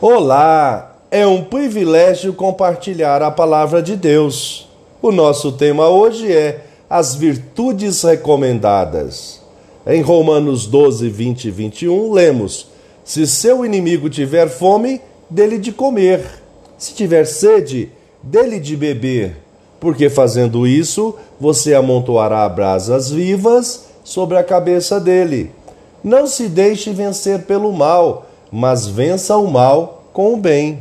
Olá! É um privilégio compartilhar a palavra de Deus. O nosso tema hoje é as virtudes recomendadas. Em Romanos 12, 20 e 21, lemos: Se seu inimigo tiver fome, dele de comer. Se tiver sede, dele de beber. Porque fazendo isso, você amontoará brasas vivas sobre a cabeça dele. Não se deixe vencer pelo mal mas vença o mal com o bem.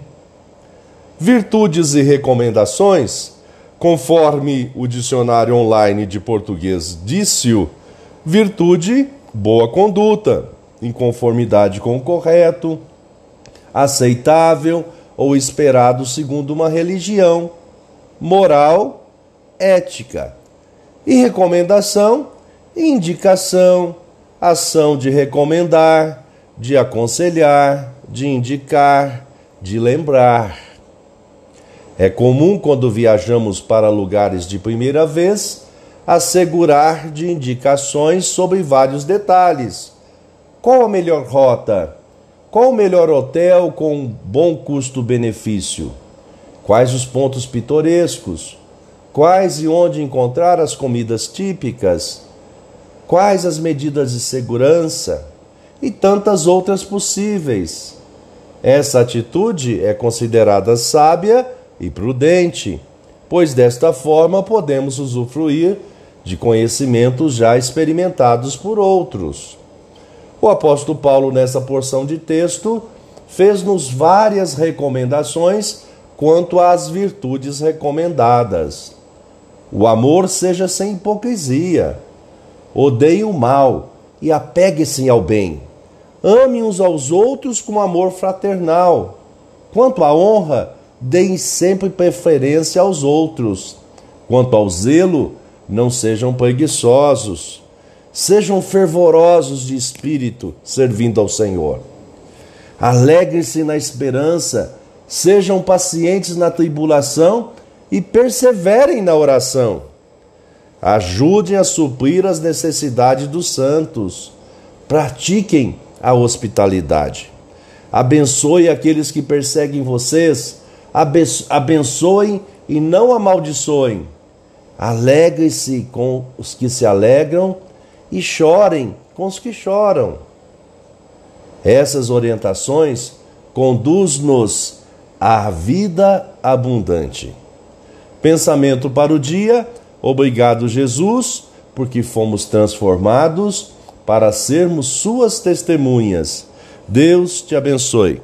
Virtudes e recomendações, conforme o dicionário online de português disse-o, virtude, boa conduta, em conformidade com o correto, aceitável ou esperado segundo uma religião, moral, ética. E recomendação, indicação, ação de recomendar, de aconselhar, de indicar, de lembrar. É comum, quando viajamos para lugares de primeira vez, assegurar de indicações sobre vários detalhes. Qual a melhor rota? Qual o melhor hotel com bom custo-benefício? Quais os pontos pitorescos? Quais e onde encontrar as comidas típicas? Quais as medidas de segurança? E tantas outras possíveis. Essa atitude é considerada sábia e prudente, pois desta forma podemos usufruir de conhecimentos já experimentados por outros. O apóstolo Paulo, nessa porção de texto, fez-nos várias recomendações quanto às virtudes recomendadas. O amor seja sem hipocrisia. Odeie o mal e apegue-se ao bem. Ame uns aos outros com amor fraternal. Quanto à honra, deem sempre preferência aos outros. Quanto ao zelo, não sejam preguiçosos. Sejam fervorosos de espírito, servindo ao Senhor. Alegrem-se na esperança, sejam pacientes na tribulação e perseverem na oração. Ajudem a suprir as necessidades dos santos. Pratiquem a hospitalidade. Abençoe aqueles que perseguem vocês, abençoem e não amaldiçoem. Alegre-se com os que se alegram e chorem com os que choram. Essas orientações conduz-nos à vida abundante. Pensamento para o dia. Obrigado, Jesus, porque fomos transformados para sermos suas testemunhas. Deus te abençoe.